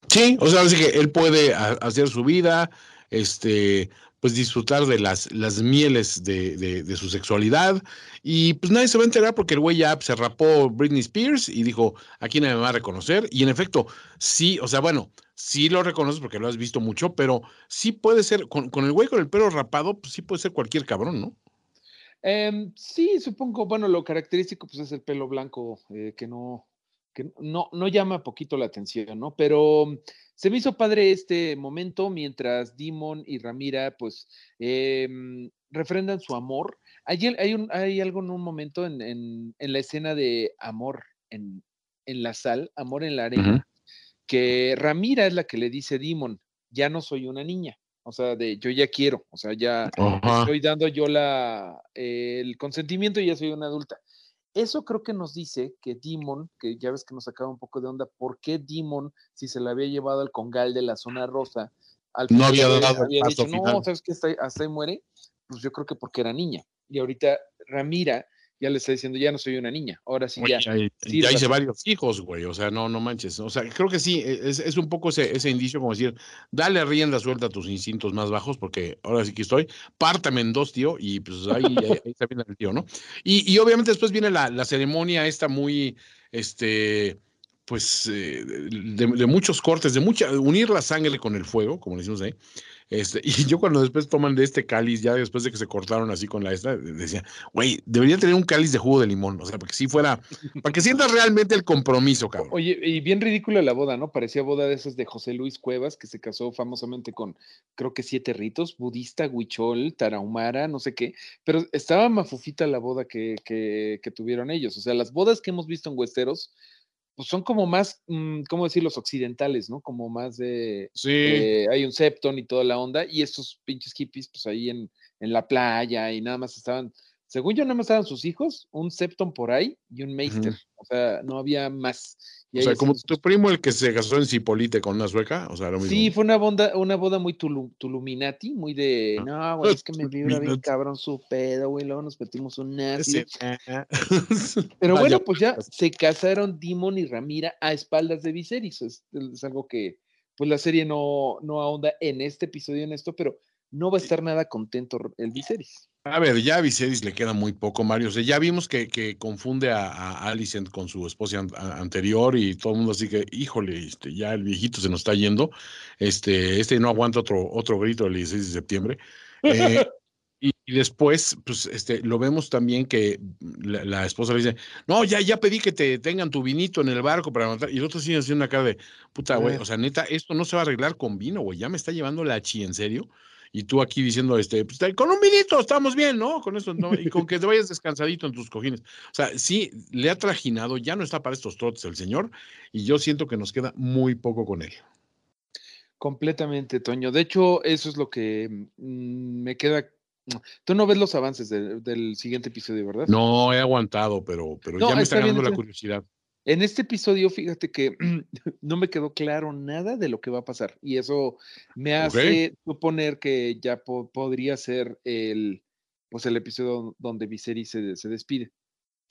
Sí, o sea, así que él puede hacer su vida, este, pues disfrutar de las, las mieles de, de- de su sexualidad y pues nadie se va a enterar porque el güey ya se rapó Britney Spears y dijo, aquí nadie me va a reconocer y en efecto, sí, o sea, bueno, sí lo reconoces porque lo has visto mucho, pero sí puede ser, con, con el güey con el pelo rapado, pues sí puede ser cualquier cabrón, ¿no? Em, sí, supongo, bueno, lo característico pues es el pelo blanco, eh, que no, que no, no llama poquito la atención, ¿no? Pero mm, se me hizo padre este momento mientras Dimon y Ramira pues em, refrendan su amor. Hay, hay, un, hay algo en un momento en, en- en la escena de amor en, en la sal, amor en la arena, que Ramira es la que le dice a Dimon, ya no soy una niña. O sea, de yo ya quiero, o sea, ya estoy dando yo la, eh, el consentimiento y ya soy una adulta. Eso creo que nos dice que Demon, que ya ves que nos sacaba un poco de onda, ¿por qué Demon, si se la había llevado al congal de la zona rosa, al No había dado había dicho, no, final"? ¿sabes? Hasta, ahí- hasta ahí muere. Pues yo creo que porque era niña. Y ahorita Ramira ya le está diciendo, ya no soy una niña, ahora sí Oye, ya. ya, Sí, ya hice razón. varios hijos, güey. O sea, no, no manches. O sea, creo que sí, e, es, es un poco ese, ese indicio como decir, dale rienda suelta a tus instintos más bajos, porque ahora sí que estoy, pártame en dos, tío, y pues ahí, ahí, ahí está bien el tío, ¿no? Y, y obviamente después viene la, la ceremonia esta muy, este, pues, eh, de, de muchos cortes, de mucha, unir la sangre con el fuego, como decimos ahí. Este, y yo cuando después toman de este cáliz, ya después de que se cortaron así con la esta, decía, güey, debería tener un cáliz de jugo de limón, o sea, para que sí fuera, para que sientas realmente el compromiso, cabrón. Oye, y bien ridícula la boda, ¿no? Parecía boda de esas de José Luis Cuevas, que se casó famosamente con, creo que siete ritos, budista, huichol, tarahumara, no sé qué, pero estaba mafufita la boda que, que, que tuvieron ellos. O sea, las bodas que hemos visto en Westeros, pues son como más, mm, ¿cómo decir? Los occidentales, ¿no? Como más de, Sí, eh, hay un septon y toda la onda, y estos pinches hippies, pues ahí en, en la playa y nada más estaban, según yo, nada más estaban sus hijos, un septon por ahí y un meister, o sea, no había más. Y o sea, como tu primo el que se casó en Cipolite con una sueca, o sea, lo mismo. Sí, fue una boda, una boda muy tulu, tuluminati, muy de, Ah. no, güey, es que me vibra bien cabrón su pedo, güey, luego nos metimos un nazi. Ese- Pero bueno, pues ya se casaron Dimon y Ramira a espaldas de Viserys. Es, es algo que, pues la serie no, no ahonda en este episodio en esto, pero no va a estar nada contento el Viserys. A ver, ya a Viserys le queda muy poco, Mario. O sea, ya vimos que, que confunde a, a Alicent con su esposa an- anterior y todo el mundo así que, híjole, este, ya el viejito se nos está yendo. Este, este no aguanta otro, otro grito el 16 de septiembre. Eh, y, y después, pues, este, lo vemos también que la, la esposa le dice, no, ya, ya pedí que te tengan tu vinito en el barco para matar. Y el otro sigue haciendo una cara de, puta, güey, Ah. o sea, neta, esto no se va a arreglar con vino, güey, ya me está llevando la chi, ¿en serio? Y tú aquí diciendo, este, pues, con un vinito estamos bien, ¿no? Con eso, ¿no? Y con que te vayas descansadito en tus cojines. O sea, sí, le ha trajinado, ya no está para estos trotes el señor, y yo siento que nos queda muy poco con él. Completamente, Toño. De hecho, eso es lo que mm, me queda. Tú no ves los avances de- del siguiente episodio, ¿verdad? No he aguantado, pero, pero No, ya me está está bien, ganando la curiosidad. En este episodio, fíjate que no me quedó claro nada de lo que va a pasar y eso me hace suponer que ya po- podría ser el, pues el episodio donde Viserys se, se despide.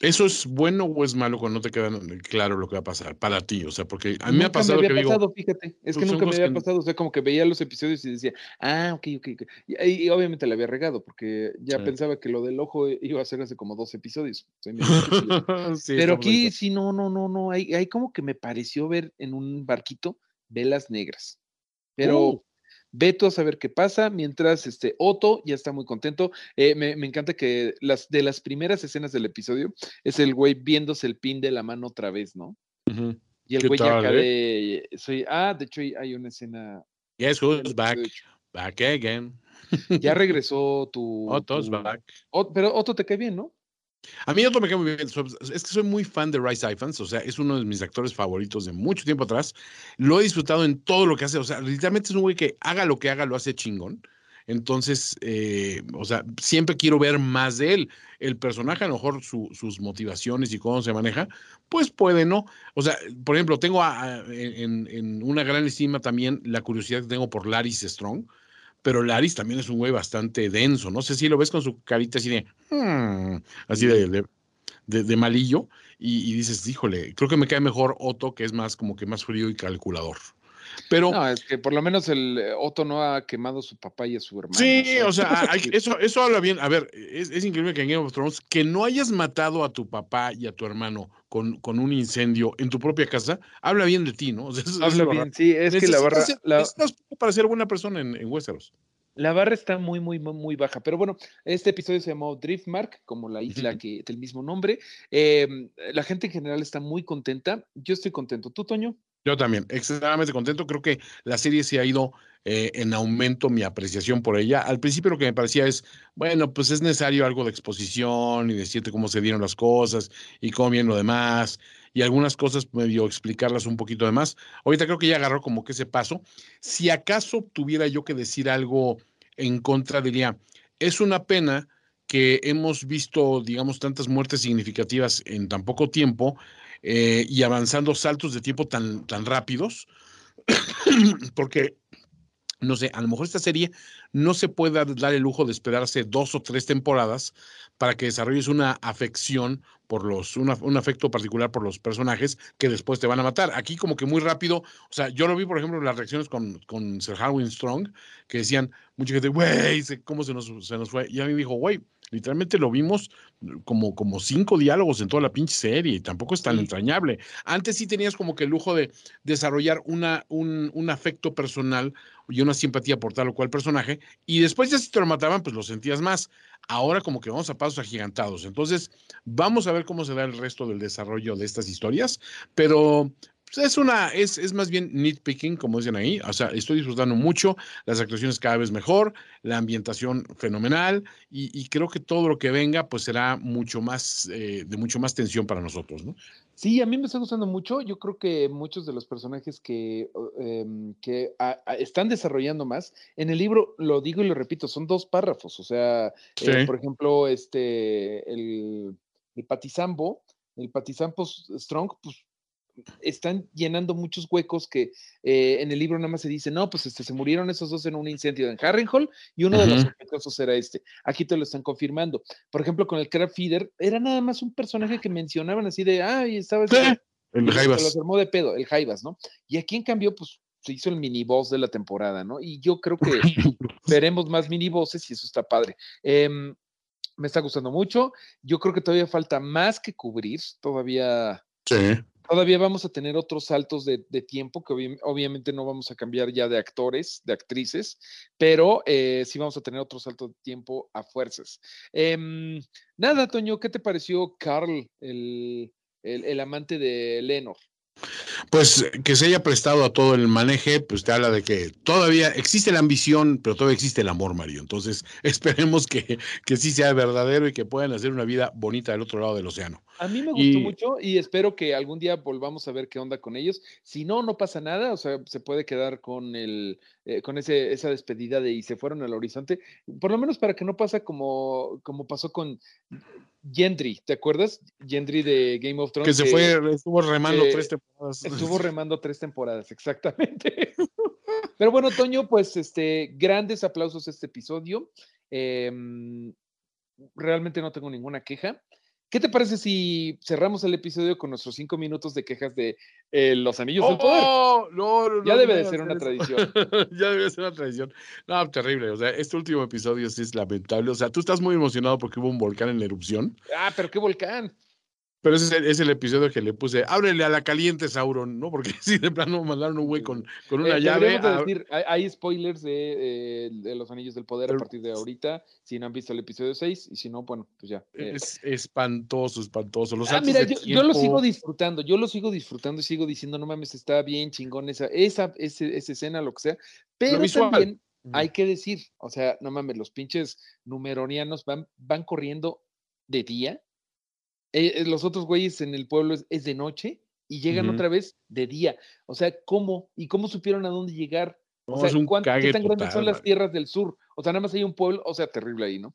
¿Eso es bueno o es malo cuando no te queda claro lo que va a pasar para ti? O sea, porque a mí me ha Nunca pasado había que digo, pasado, fíjate, es que nunca me había que- pasado, o sea, como que veía los episodios y decía, ah, ok, ok, ok. Y, y obviamente le había regado porque ya Sí. pensaba que lo del ojo iba a ser hace como dos episodios. Medio estúpido. Sí, Pero aquí ahí. sí, no, no, no, no, hay, hay como que me pareció ver en un barquito velas negras. Pero Uh. Ve tú a saber qué pasa, mientras este Otto ya está muy contento. Eh, me, me encanta que las de las primeras escenas del episodio es el güey viéndose el pin de la mano otra vez, ¿no? Y el ¿Qué güey ya acá de soy, ah, de hecho hay, una escena. Del who's back? Back again. Ya regresó tu. Otto's tu- back. Ot- pero Otto te cae bien, ¿no? A mí otro me cae muy bien. so- Es que soy muy fan de Rice Ifans, o sea, es uno de mis actores favoritos de mucho tiempo atrás. Lo he disfrutado en todo lo que hace. O sea, literalmente es un güey que haga lo que haga, lo hace chingón. Entonces, eh, o sea, siempre quiero ver más de él. El personaje, a lo mejor su- sus motivaciones y cómo se maneja, pues puede no. O sea, por ejemplo, tengo en, una gran estima también la curiosidad que tengo por Laris Strong, pero Laris también es un güey bastante denso. No sé si lo ves con su carita así de, "Hmm", así de, de, de- de malillo, y, y dices, híjole, creo que me cae mejor Otto, que es más como que más frío y calculador. Pero No, es que por lo menos el eh, Otto no ha quemado a su papá y a su hermano. Sí, o sea, hay- eso, eso habla bien. A ver, es, es increíble que en Game of Thrones que no hayas matado a tu papá y a tu hermano con, con un incendio en tu propia casa, habla bien de ti, ¿no? O sea, eso- eso es Habla bien, sí, es que la barra, la, para ser buena persona en, en Westeros. la barra está muy, muy, muy, muy baja. Pero bueno, este episodio se llamó Driftmark, como la isla que del mismo nombre. Em, la gente en general está muy contenta. Yo estoy contento. ¿Tú, Toño? Yo también, extremadamente contento. Creo que la serie se ha ido eh, en aumento mi apreciación por ella. Al principio lo que me parecía es, bueno, pues es necesario algo de exposición y decirte cómo se dieron las cosas y cómo viene lo demás. y algunas cosas medio explicarlas un poquito de más. Ahorita creo que ya agarró como que ese paso. Si acaso tuviera yo que decir algo en contra, diría, es una pena que hemos visto, digamos, tantas muertes significativas en tan poco tiempo eh, y avanzando saltos de tiempo tan, tan rápidos, porque no sé, a lo mejor esta serie no se puede dar el lujo de esperarse dos o tres temporadas para que desarrolles una afección por los, un afecto particular por los personajes que después te van a matar. Aquí como que muy rápido, o sea, yo lo vi, por ejemplo, en las reacciones con, con Sir Harwin Strong, que decían, mucha gente, güey, ¿cómo se nos, se nos fue? Y a mí me dijo, güey, literalmente lo vimos como, como cinco diálogos en toda la pinche serie y tampoco es tan Sí. entrañable. Antes sí tenías como que el lujo de desarrollar una, un, un afecto personal y una simpatía por tal o cual personaje, y después ya si te lo mataban, pues lo sentías más. Ahora como que vamos a pasos agigantados. Entonces, vamos a ver cómo se da el resto del desarrollo de estas historias, pero es una, es, es más bien nitpicking, como dicen ahí. O sea, estoy disfrutando mucho, las actuaciones cada vez mejor, la ambientación fenomenal, y, y creo que todo lo que venga, pues será mucho más, eh, de mucho más tensión para nosotros, ¿no? Sí, a mí me está gustando mucho. Yo creo que muchos de los personajes que, em, que a- a- están desarrollando más, en el libro, lo digo y lo repito, son dos párrafos. O sea, Sí. eh, por ejemplo, este, el, el Patizambo, el Patizambo Strong, pues están llenando muchos huecos que eh, en el libro nada más se dice, no, pues este, se murieron esos dos en un incendio en Harrenhal y uno de los sospechosos era este. Aquí te lo están confirmando. Por ejemplo, con el Crab Feeder, era nada más un personaje que mencionaban así de, ay, estaba este, el y se Jaivas. los armó de pedo, el Jaivas, ¿no? Y aquí en cambio, pues se hizo el mini boss de la temporada, ¿no? Y yo creo que veremos más mini bosses y eso está padre. Em, me está gustando mucho. Yo creo que todavía falta más que cubrir. Todavía, Sí. Todavía vamos a tener otros saltos de, tiempo que obvi- obviamente no vamos a cambiar ya de actores, de actrices, pero eh, sí vamos a tener otros saltos de tiempo a fuerzas. Em, nada, Toño, ¿qué te pareció Carl, el, el- el amante de Lenor? Pues que se haya prestado a todo el maneje, pues te habla de que todavía existe la ambición, pero todavía existe el amor, Mario. Entonces, esperemos que, que sí sea verdadero y que puedan hacer una vida bonita del otro lado del océano. A mí me gustó Y- mucho y espero que algún día volvamos a ver qué onda con ellos. Si no, no pasa nada, o sea, se puede quedar con el, eh, con ese, esa despedida de y se fueron al horizonte, por lo menos para que no pasa como, como pasó con Gendry, ¿te acuerdas? Gendry de Game of Que Thrones. se fue, estuvo remando que tres temporadas. Estuvo remando tres temporadas, exactamente. Pero bueno, Toño, pues este, grandes aplausos a este episodio. Em, realmente no tengo ninguna queja. ¿Qué te parece si cerramos el episodio con nuestros cinco minutos de quejas de eh, los anillos del poder? ¡Oh! No, no, Ya no, debe de ser una tradición. ya debe ser una tradición. No, terrible. O sea, este último episodio sí es lamentable. O sea, tú estás muy emocionado porque hubo un volcán en erupción. Ah, pero qué volcán. Pero ese es el, es el episodio que le puse, ábrele a la caliente, Sauron, ¿no? Porque si de plano mandaron un güey con, con una Eh, llave. a- decir, hay, hay spoilers de, eh, de los anillos del poder a partir de ahorita, si no han visto el episodio 6, y si no, bueno, pues ya. eh, Es espantoso, espantoso. Los Ah, mira, yo, yo lo sigo disfrutando, yo lo sigo disfrutando y sigo diciendo, no mames, está bien chingón esa, esa, ese- esa escena, lo que sea, pero también hay que decir, o sea, no mames, los pinches numeronianos van, van corriendo de día, eh, eh, los otros güeyes en el pueblo es, es de noche y llegan otra vez de día, o sea, ¿cómo? ¿Y cómo supieron a dónde llegar? O No, sea, es un ¿cuán- ¿qué tan grandes total, son las tierras del sur? O sea, nada más hay un pueblo, o sea, terrible ahí, ¿no?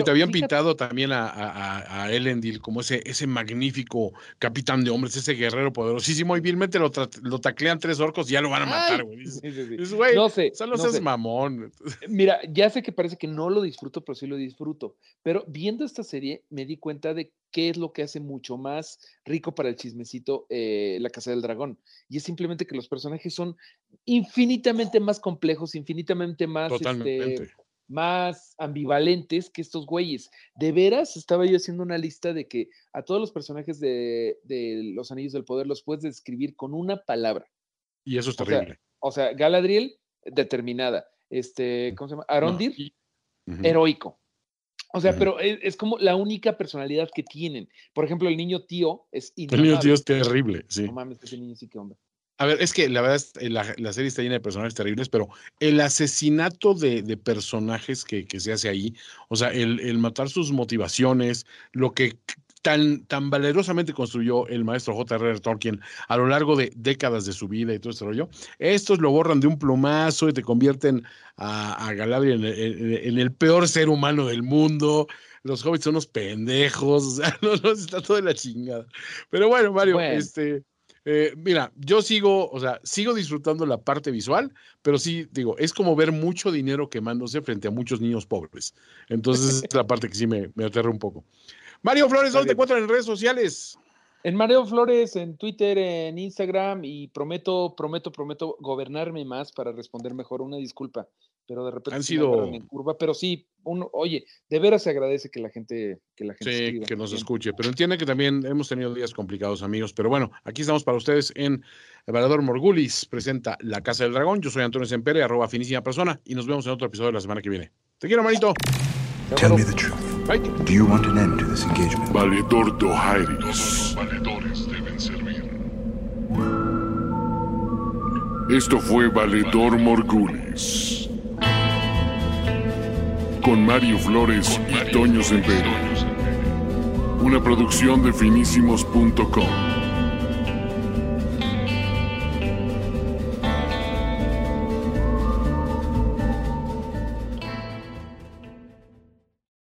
Y te habían fíjate- pintado también a, a, a- Elendil como ese, ese magnífico capitán de hombres, ese guerrero poderosísimo, y vilmente lo, lo taclean tres orcos y ya lo van a matar, güey. Sí, sí, sí. No sé, solo no sé. mamón. Mira, ya sé que parece que no lo disfruto, pero sí lo disfruto. Pero viendo esta serie me di cuenta de qué es lo que hace mucho más rico para el chismecito eh, La Casa del Dragón. Y es simplemente que los personajes son infinitamente más complejos, infinitamente más, este, Totalmente. Más ambivalentes que estos güeyes. De veras, estaba yo haciendo una lista de que a todos los personajes de, de Los Anillos del Poder los puedes describir con una palabra. Y eso es o sea, terrible. O sea, Galadriel, determinada. Este, ¿cómo se llama? Arondir, No, heroico. O sea, pero es, es como la única personalidad que tienen. Por ejemplo, el niño tío es El niño tío es terrible, sí. No mames, ese niño sí que hombre. A ver, es que la verdad, es- eh, la, la serie está llena de personajes terribles, pero el asesinato de, de personajes que, que se hace ahí, o sea, el, el matar sus motivaciones, lo que tan, tan valerosamente construyó el maestro J.R.R. Tolkien a lo largo de décadas de su vida y todo ese rollo, estos lo borran de un plumazo y te convierten a, a Galadriel en, en- en el peor ser humano del mundo. Los hobbits son unos pendejos, o sea, no, no, está todo de la chingada. Pero bueno, Mario, Bueno. este, eh, mira, yo sigo, o sea, sigo disfrutando la parte visual, pero sí, digo, es como ver mucho dinero quemándose frente a muchos niños pobres. Entonces, es la parte que sí me, me aterra un poco. Mario Flores, ¿dónde te encuentran en redes sociales? En Mareo Flores, en Twitter, en Instagram y prometo, prometo, prometo gobernarme más para responder mejor. Una disculpa, pero de repente Han sido- en curva. Pero sí, uno, oye, de veras se agradece que la gente, que la gente Sí, escriba. que nos Bien. escuche, pero entiende que también hemos tenido días complicados, amigos. Pero bueno, aquí estamos para ustedes en El Valedor Morgulis, presenta La Casa del Dragón. Yo soy Antonio Sempere, arroba finísima persona, y nos vemos en otro episodio de la semana que viene. Te quiero, manito. Tell me the truth. Bye. Do you want an end to this engagement? Valedor Dohairis. valedores deben servir. Esto fue Valedor Morgulis. Con Mario Flores y Toño Sempere. Una producción de finísimos.com.